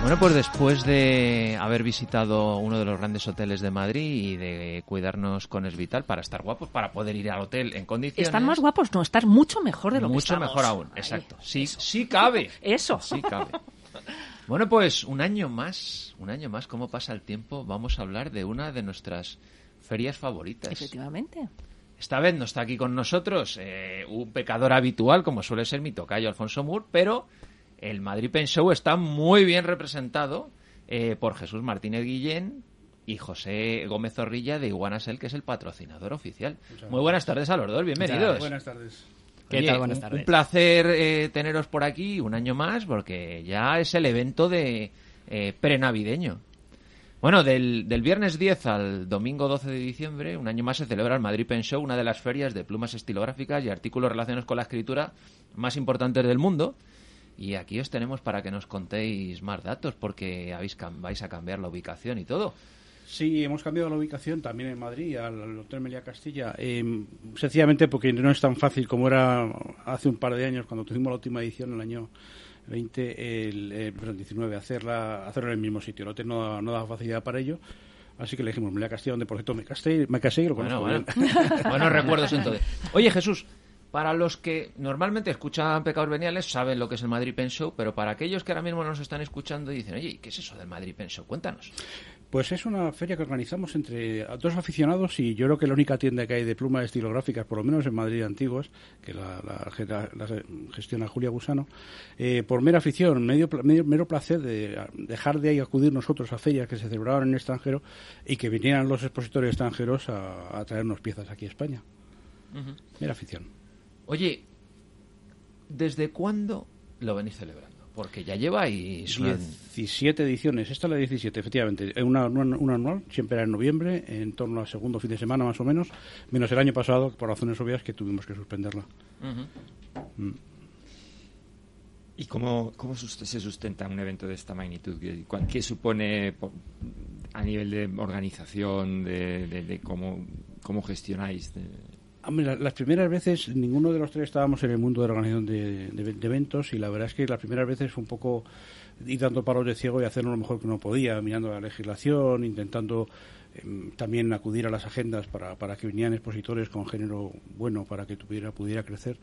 Bueno, pues después de haber visitado uno de los grandes hoteles de Madrid y de cuidarnos con Esvital para estar guapos, para poder ir al hotel en condiciones. Estar más guapos, no, estar mucho mejor de lo mucho que estamos. mejor aún, exacto. Sí, sí cabe. Eso. Sí cabe. Bueno, pues un año más, un año más, ¿cómo pasa el tiempo? Vamos a hablar de una de nuestras ferias favoritas. Efectivamente. Esta vez no está aquí con nosotros eh, un pecador habitual, como suele ser mi tocayo Alfonso Mur, pero el Madrid Pen Show está muy bien representado eh, por Jesús Martínez Guillén y José Gómez Zorrilla de Iguanasel, que es el patrocinador oficial. Muy buenas tardes a los dos, bienvenidos. Buenas tardes. ¿Qué Oye, tal? Buenas un- tardes. Un placer eh, teneros por aquí un año más, porque ya es el evento de eh, prenavideño. Bueno, del, del viernes 10 al domingo 12 de diciembre, un año más se celebra el Madrid Pen Show, una de las ferias de plumas estilográficas y artículos relacionados con la escritura más importantes del mundo. Y aquí os tenemos para que nos contéis más datos, porque habéis vais a cambiar la ubicación y todo. Sí, hemos cambiado la ubicación también en Madrid, al, Hotel Meliá Castilla, eh, sencillamente porque no es tan fácil como era hace un par de años cuando tuvimos la última edición, el año 20, el, eh, perdón, 19, hacerla, hacerlo en el mismo sitio. El hotel no, no da facilidad para ello, así que le dijimos Meliá Castilla, donde por cierto me casé, me casé y lo Bueno, conozco bueno. bien. Buenos recuerdos entonces. Oye, Jesús, para los que normalmente escuchan Pecados Veniales, saben lo que es el Madrid Pen Show, pero para aquellos que ahora mismo nos están escuchando y dicen, oye, ¿y ¿qué es eso del Madrid Pen Show? Cuéntanos. Pues es una feria que organizamos entre dos aficionados y yo creo que la única tienda que hay de plumas estilográficas, por lo menos en Madrid antiguas, que la, la- la- la gestiona Julia Gusano, eh, por mera afición, medio, medio- mero placer de dejar de ahí acudir nosotros a ferias que se celebraban en el extranjero y que vinieran los expositores extranjeros a, a traernos piezas aquí a España. Mera afición. Oye, ¿desde cuándo lo venís celebrando? Porque ya lleváis... una- 17 ediciones, esta es la 17, efectivamente. Una, una, una anual, siempre era en noviembre, en torno al segundo fin de semana más o menos, menos el año pasado, por razones obvias, que tuvimos que suspenderla. Ujú. ¿Y cómo, cómo sus- se sustenta un evento de esta magnitud? ¿Qué, supone po- a nivel de organización, de, de- de cómo, cómo gestionáis? de- las primeras veces, ninguno de los tres estábamos en el mundo de la organización de, eventos y la verdad es que las primeras veces fue un poco ir dando palos de ciego y hacerlo lo mejor que uno podía, mirando la legislación, intentando em, también acudir a las agendas para, para que vinieran expositores con género bueno para que tuviera, pudiera crecer.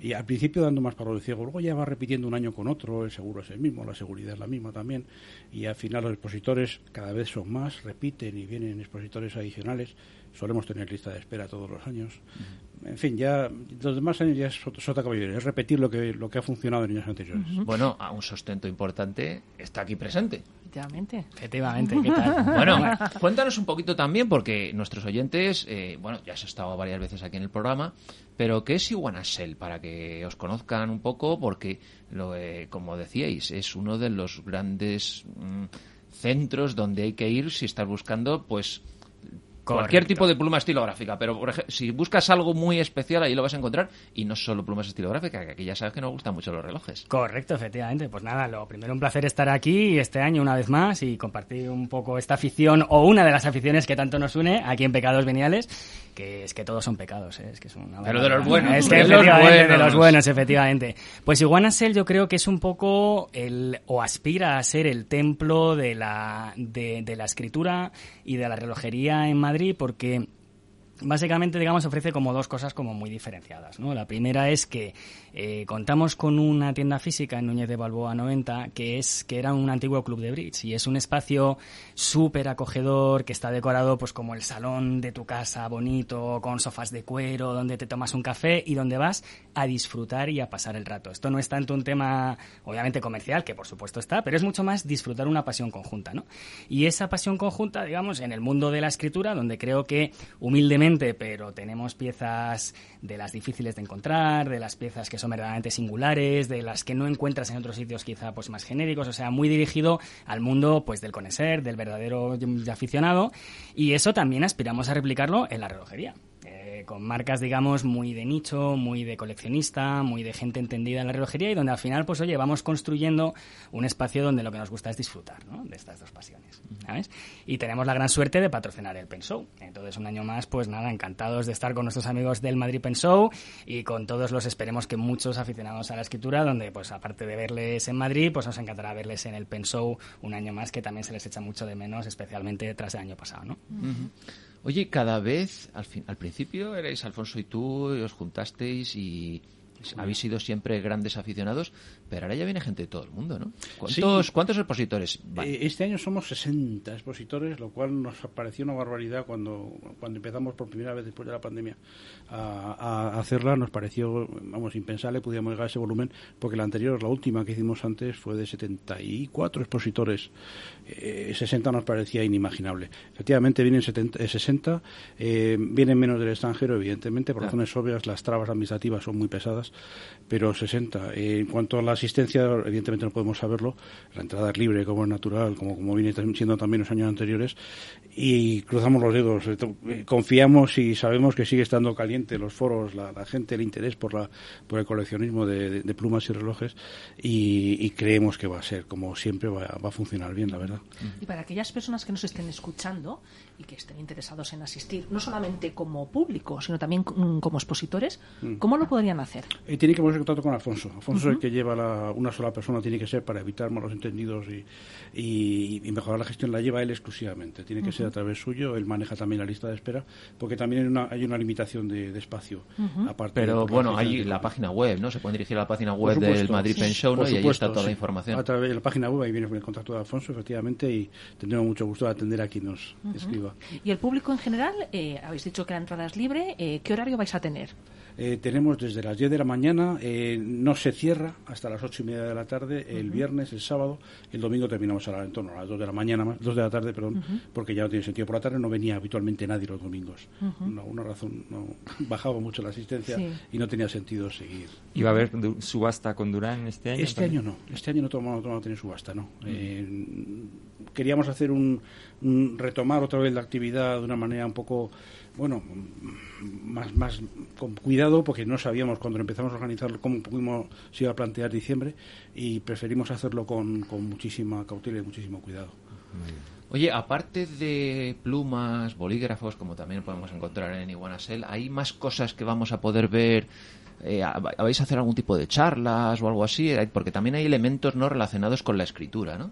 Y al principio dando más palos de ciego, luego ya va repitiendo un año con otro, el seguro es el mismo, la seguridad es la misma también, y al final los expositores cada vez son más, repiten y vienen expositores adicionales, solemos tener lista de espera todos los años. En fin, ya los demás años ya es sota caballería, es repetir lo que, lo que ha funcionado en años anteriores. Bueno, a un sustento importante está aquí presente. Efectivamente. Efectivamente, ¿qué tal? Bueno, cuéntanos un poquito también, porque nuestros oyentes, eh, bueno, ya has estado varias veces aquí en el programa, pero ¿qué es Iguanasel? Para que os conozcan un poco, porque, lo, eh, como decíais, es uno de los grandes mm, centros donde hay que ir si estás buscando, pues, cualquier tipo de pluma estilográfica. Pero, por ejemplo, si buscas algo muy especial, ahí lo vas a encontrar, y no solo plumas estilográficas, que aquí ya sabes que nos gustan mucho los relojes. Correcto, efectivamente. Pues nada, lo primero un placer estar aquí este año una vez más y compartir un poco esta afición o una de las aficiones que tanto nos une aquí en Pecados Veniales, que es que todos son pecados, ¿eh? es que es una Pero de los buenos, es que de los efectivamente, de buenos. los buenos, efectivamente. Pues Iguanasel yo creo que es un poco el o aspira a ser el templo de la de, de la escritura y de la relojería en Madrid porque Básicamente, digamos, ofrece como dos cosas como muy diferenciadas, ¿no? La primera es que eh, contamos con una tienda física en Núñez de Balboa 90 que es que era un antiguo club de bridge y es un espacio súper acogedor que está decorado pues como el salón de tu casa bonito con sofás de cuero donde te tomas un café y donde vas a disfrutar y a pasar el rato. Esto no es tanto un tema obviamente comercial que por supuesto está, pero es mucho más disfrutar una pasión conjunta, ¿no? Y esa pasión conjunta, digamos, en el mundo de la escritura donde creo que humildemente pero tenemos piezas de las difíciles de encontrar, de las piezas que son verdaderamente singulares, de las que no encuentras en otros sitios quizá pues más genéricos, o sea, muy dirigido al mundo pues del conocer, del verdadero aficionado, y eso también aspiramos a replicarlo en la relojería. Eh, con marcas, digamos, muy de nicho, muy de coleccionista, muy de gente entendida en la relojería y donde al final, pues oye, vamos construyendo un espacio donde lo que nos gusta es disfrutar ¿no? de estas dos pasiones, ¿sabes? Y tenemos la gran suerte de patrocinar el Pen Show. Entonces, un año más, pues nada, encantados de estar con nuestros amigos del Madrid Pen Show y con todos los, esperemos que muchos aficionados a la escritura, donde pues aparte de verles en Madrid, pues nos encantará verles en el Pen Show un año más, que también se les echa mucho de menos, especialmente tras el año pasado, ¿no? Oye, cada vez, al, fin, al principio erais Alfonso y tú, y os juntasteis y habéis sido siempre grandes aficionados, pero ahora ya viene gente de todo el mundo, ¿no? ¿Cuántos, Sí. ¿cuántos expositores van? Eh, Este año somos 60 expositores, lo cual nos pareció una barbaridad cuando, cuando empezamos por primera vez después de la pandemia a, a hacerla. Nos pareció, vamos, impensable, podíamos llegar a ese volumen, porque la anterior, la última que hicimos antes, fue de 74 expositores. Eh, 60 nos parecía inimaginable. Efectivamente, vienen 70, eh, 60, eh, vienen menos del extranjero, evidentemente, por razones obvias, las trabas administrativas son muy pesadas, pero 60. Eh, en cuanto a la asistencia, evidentemente no podemos saberlo, la entrada es libre, como es natural, como, como viene siendo también los años anteriores, y cruzamos los dedos, eh, eh, confiamos y sabemos que sigue estando caliente los foros, la, gente, el interés por, la, por el coleccionismo de, plumas y relojes, y, y creemos que va a ser, como siempre, va, va a funcionar bien, la verdad. Y para aquellas personas que nos estén escuchando y que estén interesados en asistir, no solamente como público, sino también mm, como expositores, ¿cómo lo podrían hacer? Y tiene que ponerse en contacto con Alfonso. Alfonso es el que lleva la, una sola persona, tiene que ser para evitar malos entendidos y, y- y mejorar la gestión, la lleva él exclusivamente. Tiene que ser a través suyo, él maneja también la lista de espera, porque también hay una, hay una limitación de, de espacio. aparte Pero bueno, hay la página web, ¿no? Se pueden dirigir a la página web del. Madrid Pen Show, ¿no? Y ahí está toda la sí. información. A través de la página web, ahí viene el contacto de Alfonso, efectivamente, y tendremos mucho gusto de atender a quien nos escriba. Y el público en general, eh, habéis dicho que la entrada es libre, eh, ¿qué horario vais a tener? Eh, tenemos desde las 10 de la mañana, eh, no se cierra hasta las 8 y media de la tarde, el viernes, el sábado, el domingo terminamos a la, en torno a las 2 de la mañana, más, 2 de la tarde, perdón, porque ya no tiene sentido. Por la tarde no venía habitualmente nadie los domingos. una, una razón, no, bajaba mucho la asistencia Sí. y no tenía sentido seguir. ¿Iba a haber subasta con Durán este año? Este también? año no, este año no tomamos no, tener subasta, no. Queríamos hacer un, un- retomar otra vez la actividad de una manera un poco, bueno, más, más con cuidado, porque no sabíamos cuando empezamos a organizarlo cómo pudimos, se iba a plantear diciembre y preferimos hacerlo con, con muchísima cautela y muchísimo cuidado. Oye, aparte de plumas, bolígrafos, como también podemos encontrar en Iguanasel, ¿hay más cosas que vamos a poder ver? Eh, ¿Vais a hacer algún tipo de charlas o algo así? Porque también hay elementos no relacionados con la escritura, ¿no?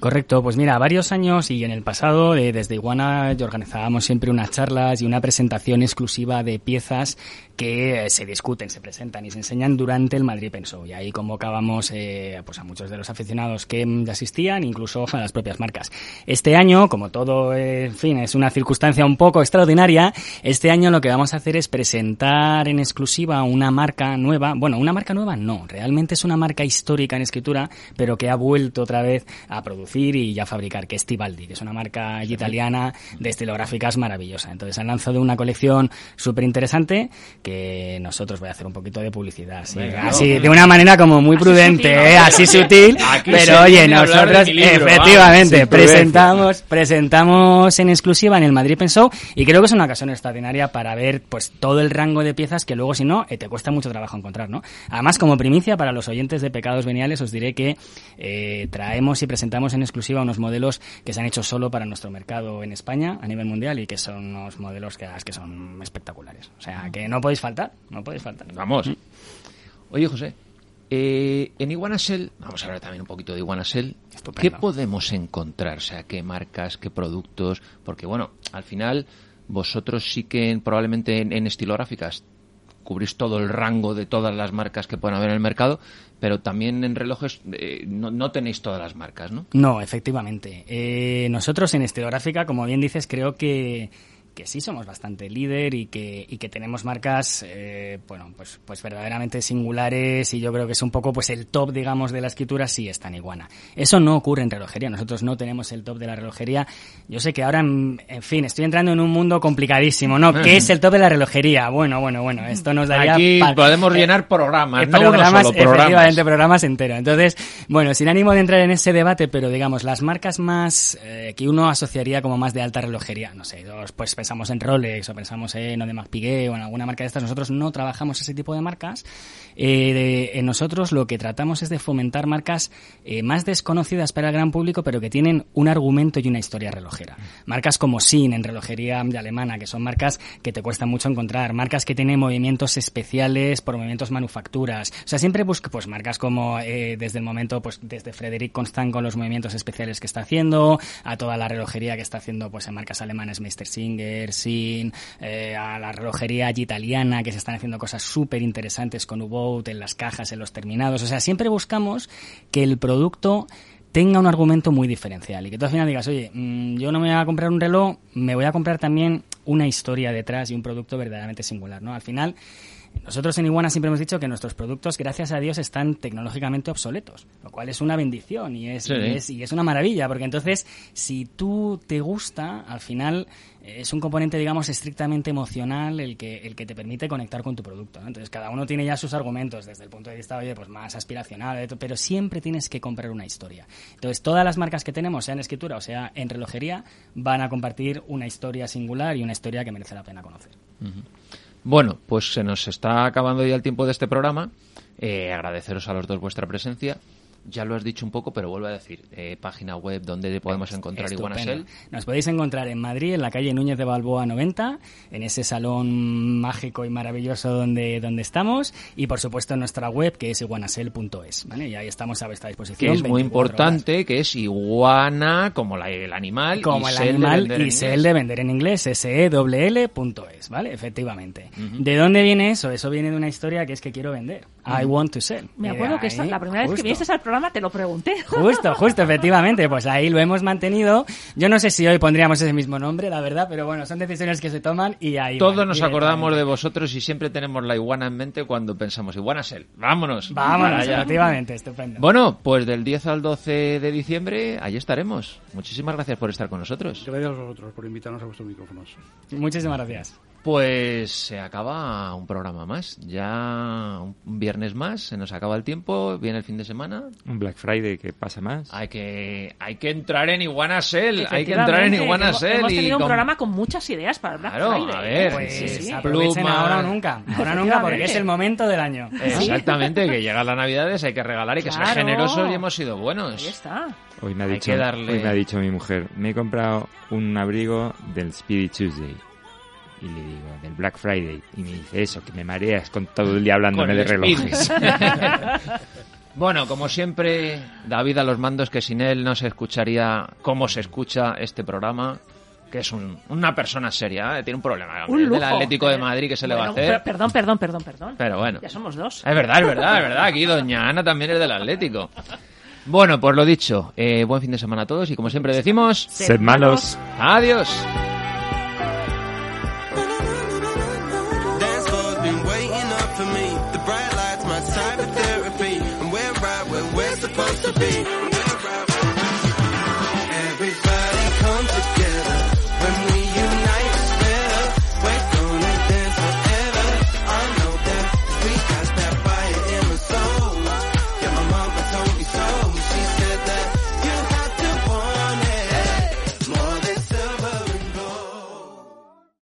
Correcto, pues mira, varios años y en el pasado, eh, desde Iguana, organizábamos siempre unas charlas y una presentación exclusiva de piezas que eh, se discuten, se presentan y se enseñan durante el Madrid Pen Show. Y ahí convocábamos eh, pues a muchos de los aficionados que mm, asistían, incluso a las propias marcas. Este año, como todo, eh, en fin, es una circunstancia un poco extraordinaria, este año lo que vamos a hacer es presentar en exclusiva una marca nueva. Bueno, una marca nueva no, realmente es una marca histórica en escritura, pero que ha vuelto otra vez a producir y ya fabricar, que es Tibaldi, que es una marca italiana de estilográficas maravillosa. Entonces han lanzado una colección súper interesante que nosotros voy a hacer un poquito de publicidad, así, Venga, así, no. de una manera como muy Así prudente, sutil, ¿eh? así sutil, pero oye, nosotros libro, efectivamente vamos, presentamos, presentamos en exclusiva en el Madrid Pen Show y creo que es una ocasión extraordinaria para ver pues todo el rango de piezas que luego si no eh, te cuesta mucho trabajo encontrar, ¿no? Además como primicia para los oyentes de Pecados Veniales os diré que eh, traemos y presentamos en exclusiva unos modelos que se han hecho solo para nuestro mercado en España a nivel mundial y que son unos modelos que, que son espectaculares. O sea, que no podéis faltar, no podéis faltar. Vamos. Oye, José, eh, en Iguanasel, vamos a hablar también un poquito de Iguanasel. Estupendo. ¿Qué podemos encontrar? O sea, ¿qué marcas, qué productos? Porque, bueno, al final, vosotros sí que probablemente en, en estilográficas cubrís todo el rango de todas las marcas que pueden haber en el mercado, pero también en relojes eh, no, no tenéis todas las marcas, ¿no? No, efectivamente. Eh, nosotros en estilográfica, como bien dices, creo que, que sí somos bastante líder y que, y que tenemos marcas, eh, bueno, pues, pues verdaderamente singulares y yo creo que es un poco pues el top, digamos, de la escritura sí está en Iguana. Eso no ocurre en relojería. Nosotros no tenemos el top de la relojería. Yo sé que ahora, en, en fin, estoy entrando en un mundo complicadísimo, ¿no? ¿Qué es el top de la relojería? Bueno, bueno, bueno, esto nos daría... Aquí podemos eh, llenar programas, eh, no uno programas, solo, programas. efectivamente, programas enteros. Entonces, bueno, sin ánimo de entrar en ese debate, pero digamos, las marcas más eh, que uno asociaría como más de alta relojería, no sé, pues pensamos en Rolex o pensamos en Audemars Piguet o en alguna marca de estas, nosotros no trabajamos ese tipo de marcas. Eh, en nosotros lo que tratamos es de fomentar marcas eh, más desconocidas para el gran público, pero que tienen un argumento y una historia relojera. Marcas como Sin en relojería alemana, que son marcas que te cuesta mucho encontrar, marcas que tienen movimientos especiales por movimientos manufacturas. O sea, siempre busco pues marcas como eh, desde el momento, pues desde Frederic Constant con los movimientos especiales que está haciendo, a toda la relojería que está haciendo pues en marcas alemanas, Meister Singer, Sin, eh, a la relojería italiana que se están haciendo cosas súper interesantes con U-Boat en las cajas, en los terminados. O sea, siempre buscamos que el producto tenga un argumento muy diferencial y que tú al final digas, oye, mm, yo no me voy a comprar un reloj, me voy a comprar también una historia detrás y un producto verdaderamente singular, ¿no? Al final, nosotros en Iguana siempre hemos dicho que nuestros productos, gracias a Dios, están tecnológicamente obsoletos, lo cual es una bendición y es, y es, y es una maravilla, porque entonces, si tú te gusta, al final es un componente, digamos, estrictamente emocional el que, el que te permite conectar con tu producto. ¿no? Entonces, cada uno tiene ya sus argumentos desde el punto de vista, oye, pues más aspiracional, pero siempre tienes que comprar una historia. Entonces, todas las marcas que tenemos, sea en escritura o sea en relojería, van a compartir una historia singular y una historia que merece la pena conocer. Bueno, pues se nos está acabando ya el tiempo de este programa. Eh, agradeceros a los dos vuestra presencia ya lo has dicho un poco, pero vuelvo a decir, eh, página web donde podemos encontrar Iguanasel. Nos podéis encontrar en Madrid, en la calle Núñez de Balboa 90, en ese salón mágico y maravilloso donde, donde estamos, y por supuesto en nuestra web que es iguanasel.es, ¿vale? Y ahí estamos a vuestra disposición. Que es muy importante, que es iguana, como la, el animal, como el animal y sel de vender en inglés, s e s ¿vale? Efectivamente. ¿De dónde viene eso? Eso viene de una historia que es que quiero vender. I want to sell. Me acuerdo que esta, la primera vez que viniste al programa te lo pregunté. Justo, justo, efectivamente. Pues ahí lo hemos mantenido. Yo no sé si hoy pondríamos ese mismo nombre, la verdad, pero bueno, son decisiones que se toman y ahí. Todos nos acordamos de vosotros y siempre tenemos la iguana en mente cuando pensamos iguana sel. Vámonos. Vámonos, efectivamente, estupendo. Bueno, pues del 10 al 12 de diciembre, ahí estaremos. Muchísimas gracias por estar con nosotros. Gracias a vosotros por invitarnos a vuestros micrófonos. Muchísimas gracias. Pues se acaba un programa más. Ya un viernes más, se nos acaba el tiempo, viene el fin de semana. Un Black Friday que pasa más. Hay que, hay que entrar en Iguanasel, hay que entrar en Iguanasel. Hemos, tenido un programa con muchas ideas para el Black Friday. A ver, pues sí, sí. ahora o nunca. Ahora nunca porque es el momento del año. Exactamente, que llegan las navidades, hay que regalar y que ser generosos y hemos sido buenos. Ahí está. Hoy me, ha dicho, hoy me ha dicho mi mujer, me he comprado un abrigo del Speedy Tuesday. Y le digo, del Black Friday. Y me dice eso, que me mareas con todo el día hablándome de relojes. bueno, como siempre, David a los mandos, que sin él no se escucharía cómo se escucha este programa que es una persona seria, ¿eh? tiene un problema. Un del Atlético de Madrid que se le va a hacer. Perdón, perdón, perdón, perdón. Pero bueno. Ya somos dos. Es verdad, es verdad, es verdad. Aquí doña Ana también es del Atlético. Bueno, pues lo dicho, eh, buen fin de semana a todos y como siempre decimos... Sed malos. Adiós. Be.